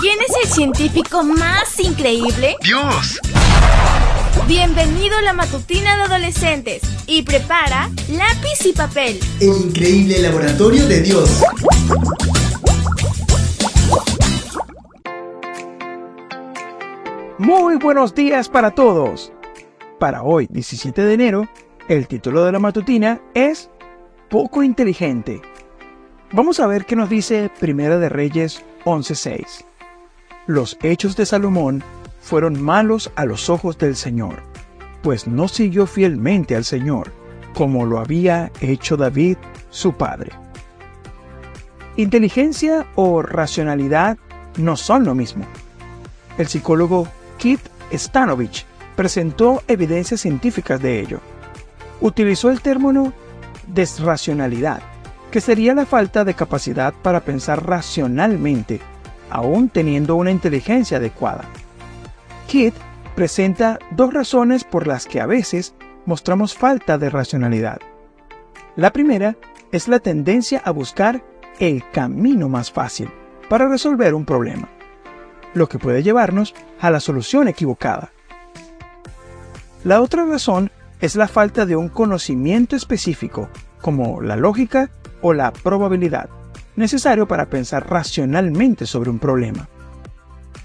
¿Quién es el científico más increíble? ¡Dios! Bienvenido a la matutina de adolescentes y prepara lápiz y papel. El increíble laboratorio de Dios. Muy buenos días para todos. Para hoy, 17 de enero, el título de la matutina es Poco inteligente. Vamos a ver qué nos dice Primera de Reyes 11:6. Los hechos de Salomón fueron malos a los ojos del Señor, pues no siguió fielmente al Señor, como lo había hecho David, su padre. Inteligencia o racionalidad no son lo mismo. El psicólogo Keith Stanovich presentó evidencias científicas de ello. Utilizó el término desracionalidad, que sería la falta de capacidad para pensar racionalmente, aún teniendo una inteligencia adecuada. Kidd presenta dos razones por las que a veces mostramos falta de racionalidad. La primera es la tendencia a buscar el camino más fácil para resolver un problema, lo que puede llevarnos a la solución equivocada. La otra razón es la falta de un conocimiento específico, como la lógica o la probabilidad, necesario para pensar racionalmente sobre un problema.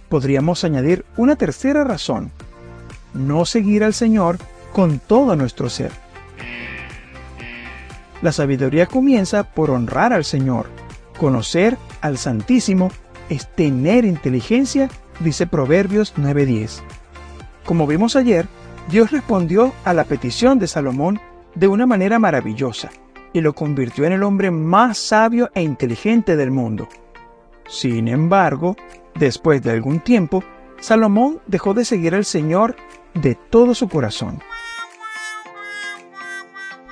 Podríamos añadir una tercera razón, no seguir al Señor con todo nuestro ser. La sabiduría comienza por honrar al Señor. Conocer al Santísimo es tener inteligencia, dice Proverbios 9:10. Como vimos ayer, Dios respondió a la petición de Salomón de una manera maravillosa y lo convirtió en el hombre más sabio e inteligente del mundo. Sin embargo, después de algún tiempo, Salomón dejó de seguir al Señor de todo su corazón.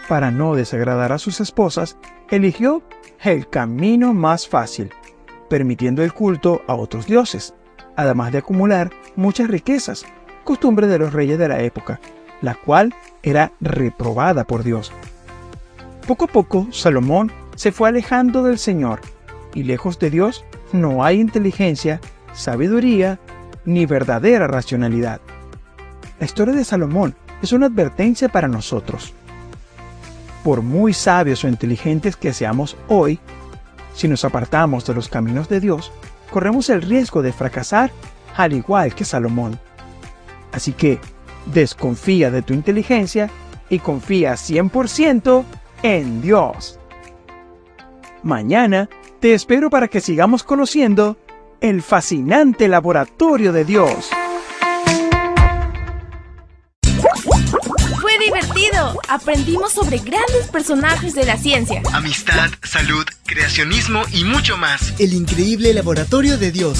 Para no desagradar a sus esposas, eligió el camino más fácil, permitiendo el culto a otros dioses, además de acumular muchas riquezas, costumbre de los reyes de la época, la cual era reprobada por Dios. Poco a poco, Salomón se fue alejando del Señor, y lejos de Dios no hay inteligencia, sabiduría, ni verdadera racionalidad. La historia de Salomón es una advertencia para nosotros. Por muy sabios o inteligentes que seamos hoy, si nos apartamos de los caminos de Dios, corremos el riesgo de fracasar al igual que Salomón. Así que desconfía de tu inteligencia y confía 100% en Dios. Mañana te espero para que sigamos conociendo el fascinante laboratorio de Dios. Fue divertido. Aprendimos sobre grandes personajes de la ciencia. Amistad, salud, creacionismo y mucho más. El increíble laboratorio de Dios.